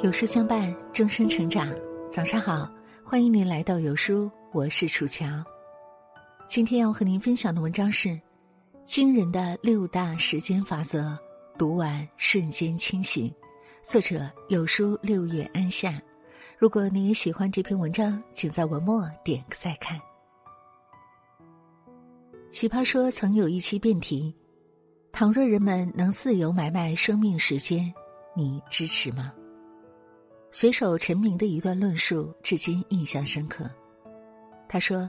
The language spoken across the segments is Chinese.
有书相伴，终身成长。早上好，欢迎您来到有书，我是楚乔。今天要和您分享的文章是《惊人的六大时间法则》，读完瞬间清醒。作者有书六月安夏。如果你也喜欢这篇文章，请在文末点个再看。奇葩说曾有一期辩题：倘若人们能自由买卖生命时间，你支持吗？随手陈明的一段论述，至今印象深刻。他说：“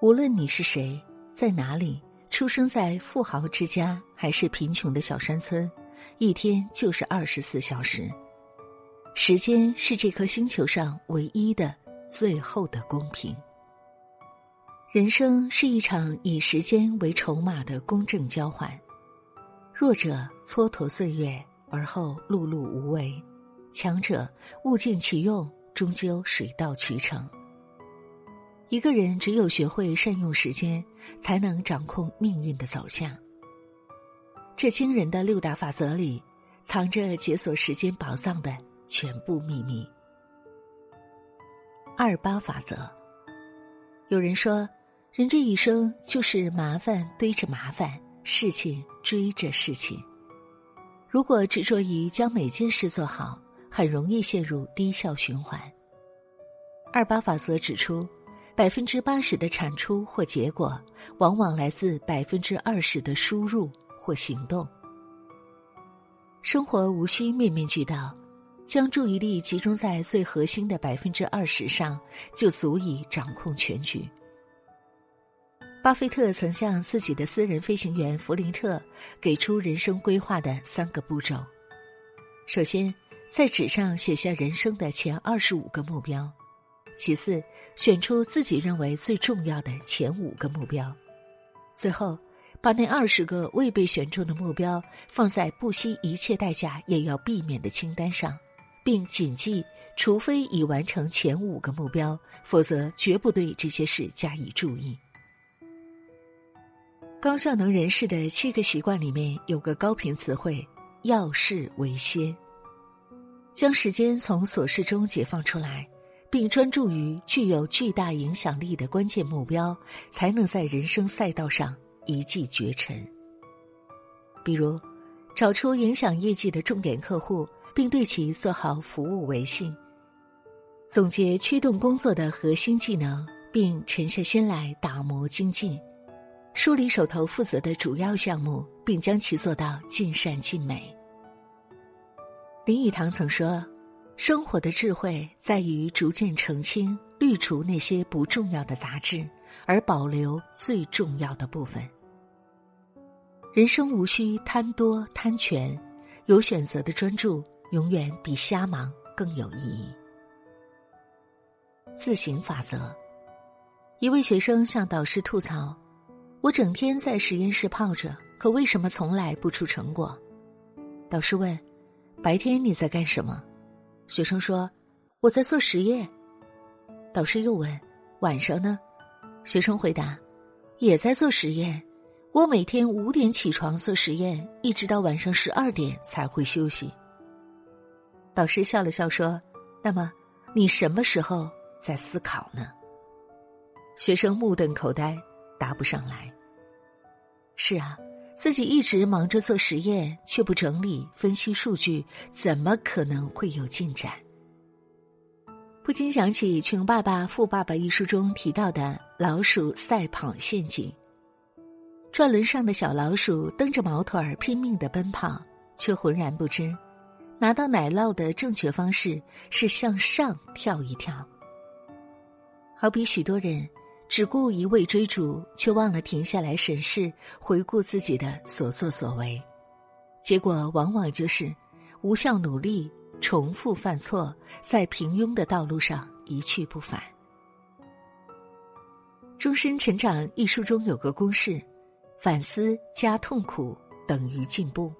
无论你是谁，在哪里，出生在富豪之家还是贫穷的小山村，一天就是二十四小时。时间是这颗星球上唯一的、最后的公平。人生是一场以时间为筹码的公正交换。弱者蹉跎岁月，而后碌碌无为。”强者物尽其用，终究水到渠成。一个人只有学会善用时间，才能掌控命运的走向。这惊人的六大法则里，藏着解锁时间宝藏的全部秘密。二八法则。有人说，人这一生就是麻烦堆着麻烦，事情追着事情。如果执着于将每件事做好，很容易陷入低效循环。二八法则指出，百分之八十的产出或结果，往往来自百分之二十的输入或行动。生活无需面面俱到，将注意力集中在最核心的百分之二十上，就足以掌控全局。巴菲特曾向自己的私人飞行员弗林特给出人生规划的三个步骤：首先。在纸上写下人生的前二十五个目标，其次选出自己认为最重要的前五个目标，最后把那二十个未被选中的目标放在不惜一切代价也要避免的清单上，并谨记：除非已完成前五个目标，否则绝不对这些事加以注意。高效能人士的七个习惯里面有个高频词汇：要事为先。将时间从琐事中解放出来，并专注于具有巨大影响力的关键目标，才能在人生赛道上一骑绝尘。比如，找出影响业绩的重点客户，并对其做好服务维系；总结驱动工作的核心技能，并沉下心来打磨精进；梳理手头负责的主要项目，并将其做到尽善尽美。林语堂曾说：“生活的智慧在于逐渐澄清、滤除那些不重要的杂质，而保留最重要的部分。人生无需贪多贪全，有选择的专注永远比瞎忙更有意义。”自省法则。一位学生向导师吐槽：“我整天在实验室泡着，可为什么从来不出成果？”导师问。白天你在干什么？学生说：“我在做实验。”导师又问：“晚上呢？”学生回答：“也在做实验。我每天五点起床做实验，一直到晚上十二点才会休息。”导师笑了笑说：“那么你什么时候在思考呢？”学生目瞪口呆，答不上来。是啊。自己一直忙着做实验，却不整理分析数据，怎么可能会有进展？不禁想起《穷爸爸富爸爸》一书中提到的老鼠赛跑陷阱。转轮上的小老鼠蹬着毛腿儿拼命的奔跑，却浑然不知，拿到奶酪的正确方式是向上跳一跳。好比许多人。只顾一味追逐，却忘了停下来审视、回顾自己的所作所为，结果往往就是无效努力、重复犯错，在平庸的道路上一去不返。《终身成长》一书中有个公式：反思加痛苦等于进步。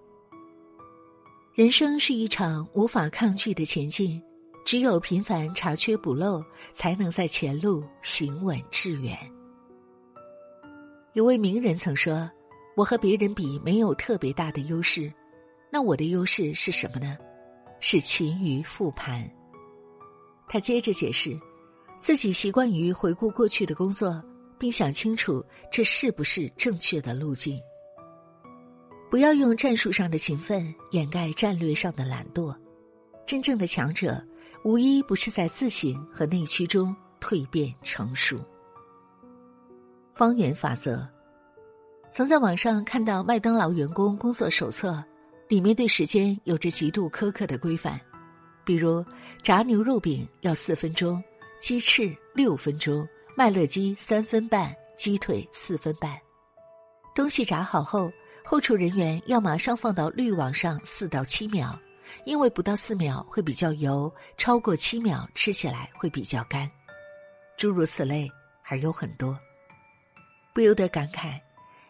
人生是一场无法抗拒的前进。只有频繁查缺补漏，才能在前路行稳致远。有位名人曾说：“我和别人比没有特别大的优势，那我的优势是什么呢？是勤于复盘。他接着解释，自己习惯于回顾过去的工作，并想清楚这是不是正确的路径。不要用战术上的勤奋掩盖战略上的懒惰。真正的强者，无一不是在自省和内驱中蜕变成熟。方圆法则，曾在网上看到麦当劳员工工作手册，里面对时间有着极度苛刻的规范，比如炸牛肉饼要四分钟，鸡翅六分钟，麦乐鸡三分半，鸡腿四分半。东西炸好后。后厨人员要马上放到滤网上四到七秒，因为不到四秒会比较油，超过七秒吃起来会比较干。诸如此类还有很多，不由得感慨：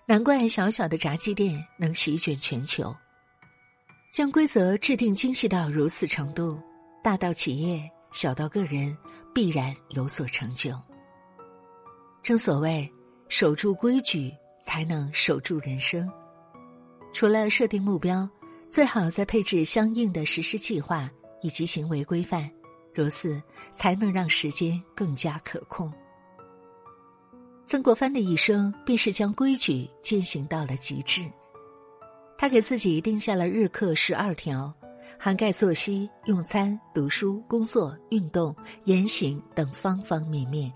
难怪小小的炸鸡店能席卷全球。将规则制定精细到如此程度，大到企业，小到个人，必然有所成就。正所谓，守住规矩，才能守住人生。除了设定目标，最好再配置相应的实施计划以及行为规范，如此才能让时间更加可控。曾国藩的一生便是将规矩践行到了极致。他给自己定下了日课十二条，涵盖作息、用餐、读书、工作、运动、言行等方方面面，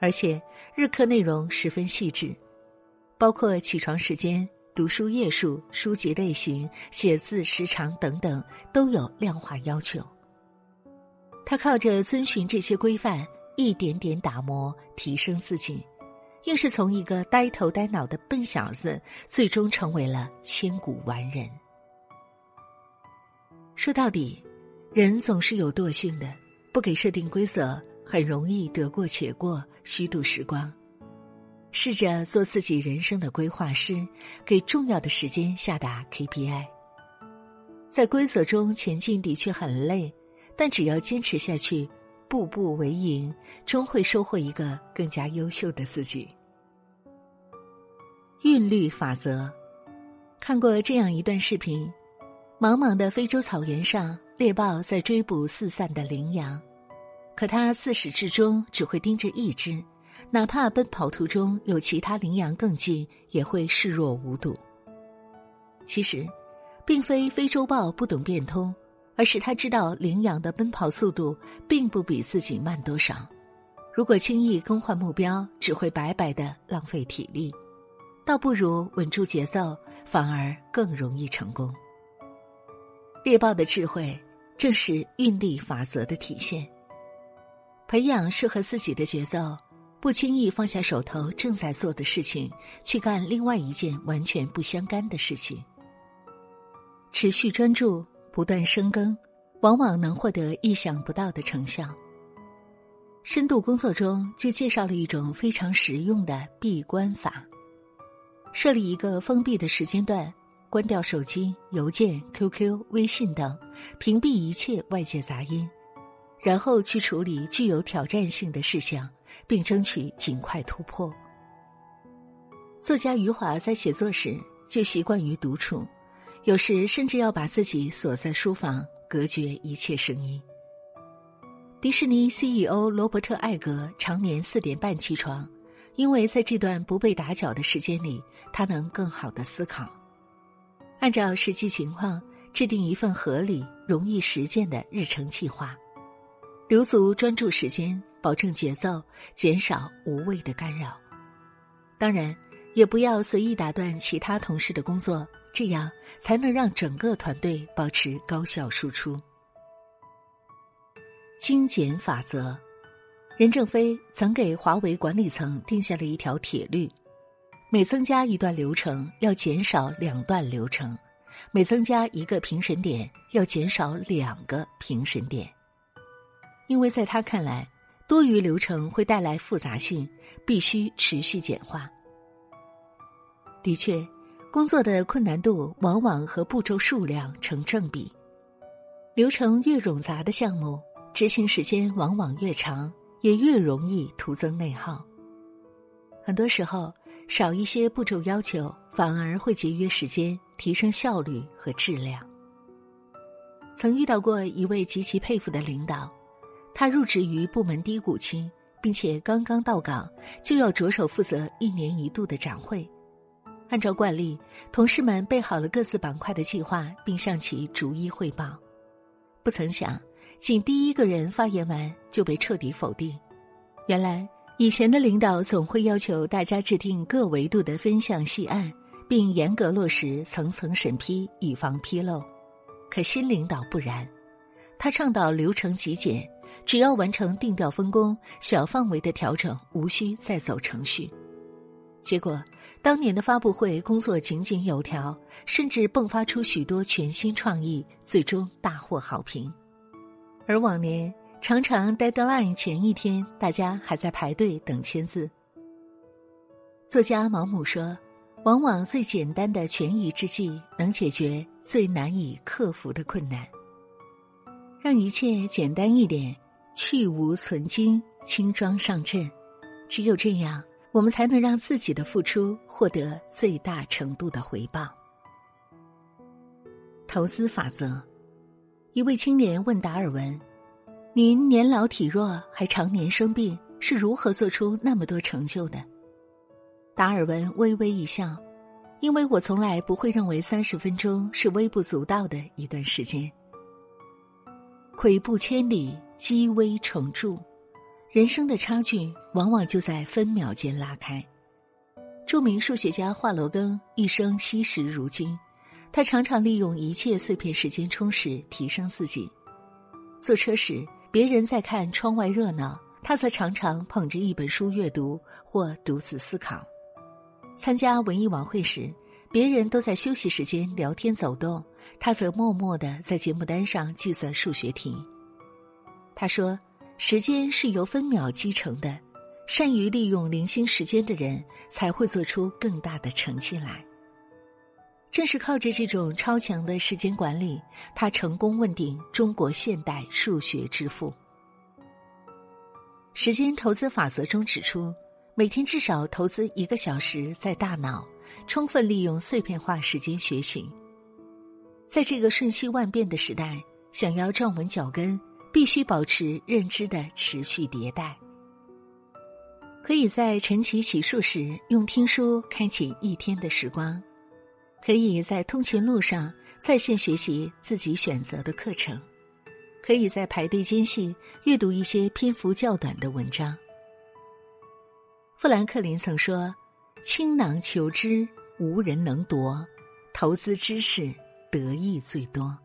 而且日课内容十分细致，包括起床时间。读书页数、书籍类型、写字时长等等都有量化要求。他靠着遵循这些规范，一点点打磨、提升自己，硬是从一个呆头呆脑的笨小子，最终成为了千古完人。说到底，人总是有惰性的，不给设定规则，很容易得过且过，虚度时光。试着做自己人生的规划师，给重要的时间下达 KPI。在规则中前进的确很累，但只要坚持下去，步步为营，终会收获一个更加优秀的自己。韵律法则，看过这样一段视频：茫茫的非洲草原上，猎豹在追捕四散的羚羊，可它自始至终只会盯着一只。哪怕奔跑途中有其他羚羊更近，也会视若无睹。其实，并非非洲豹不懂变通，而是他知道羚羊的奔跑速度并不比自己慢多少。如果轻易更换目标，只会白白的浪费体力，倒不如稳住节奏，反而更容易成功。猎豹的智慧，正是运力法则的体现。培养适合自己的节奏。不轻易放下手头正在做的事情，去干另外一件完全不相干的事情。持续专注，不断深耕，往往能获得意想不到的成效。深度工作中就介绍了一种非常实用的闭关法：设立一个封闭的时间段，关掉手机、邮件、QQ、微信等，屏蔽一切外界杂音，然后去处理具有挑战性的事项。并争取尽快突破。作家余华在写作时就习惯于独处，有时甚至要把自己锁在书房，隔绝一切声音。迪士尼 CEO 罗伯特·艾格常年四点半起床，因为在这段不被打搅的时间里，他能更好的思考，按照实际情况制定一份合理、容易实践的日程计划，留足专注时间。保证节奏，减少无谓的干扰。当然，也不要随意打断其他同事的工作，这样才能让整个团队保持高效输出。精简法则，任正非曾给华为管理层定下了一条铁律：每增加一段流程，要减少两段流程；每增加一个评审点，要减少两个评审点。因为在他看来。多余流程会带来复杂性，必须持续简化。的确，工作的困难度往往和步骤数量成正比。流程越冗杂的项目，执行时间往往越长，也越容易徒增内耗。很多时候，少一些步骤要求，反而会节约时间，提升效率和质量。曾遇到过一位极其佩服的领导，他入职于部门低谷期，并且刚刚到岗，就要着手负责一年一度的展会。按照惯例，同事们备好了各自板块的计划，并向其逐一汇报。不曾想，仅第一个人发言完就被彻底否定。原来，以前的领导总会要求大家制定各维度的分项细案，并严格落实层层审批，以防纰漏。可新领导不然，他倡导流程极简，只要完成定调分工，小范围的调整无需再走程序。结果。当年的发布会工作井井有条，甚至迸发出许多全新创意，最终大获好评。而往年常常 deadline 前一天，大家还在排队等签字。作家毛姆说：“往往最简单的权宜之计，能解决最难以克服的困难。让一切简单一点，去无存精，轻装上阵。只有这样。”我们才能让自己的付出获得最大程度的回报。投资法则，一位青年问达尔文：“您年老体弱，还常年生病，是如何做出那么多成就的？”达尔文微微一笑：“因为我从来不会认为三十分钟是微不足道的一段时间。跬步千里，积微成著。”人生的差距往往就在分秒间拉开。著名数学家华罗庚一生惜时如金，他常常利用一切碎片时间充实提升自己。坐车时，别人在看窗外热闹，他则常常捧着一本书阅读或独自思考。参加文艺晚会时，别人都在休息时间聊天走动，他则默默的在节目单上计算数学题。他说。时间是由分秒积成的，善于利用零星时间的人才会做出更大的成绩来。正是靠着这种超强的时间管理，他成功问鼎中国现代数学之父。时间投资法则中指出，每天至少投资一个小时在大脑，充分利用碎片化时间学习。在这个瞬息万变的时代，想要站稳脚跟。必须保持认知的持续迭代。可以在晨起洗漱时用听书开启一天的时光，可以在通勤路上在线学习自己选择的课程，可以在排队间隙阅读一些篇幅较短的文章。富兰克林曾说：“倾囊求知，无人能夺；投资知识，得益最多。”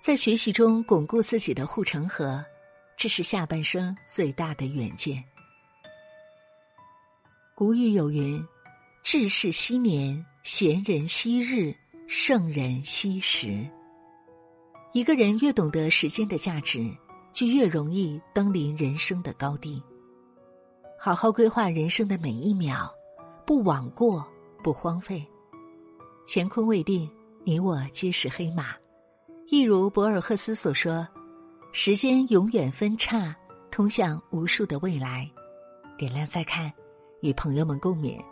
在学习中巩固自己的护城河，这是下半生最大的远见。古语有云：“志士惜年，贤人惜日，圣人惜时。”一个人越懂得时间的价值，就越容易登临人生的高地。好好规划人生的每一秒，不枉过，不荒废。乾坤未定，你我皆是黑马。一如博尔赫斯所说：“时间永远分叉，通向无数的未来。”点亮再看，与朋友们共勉。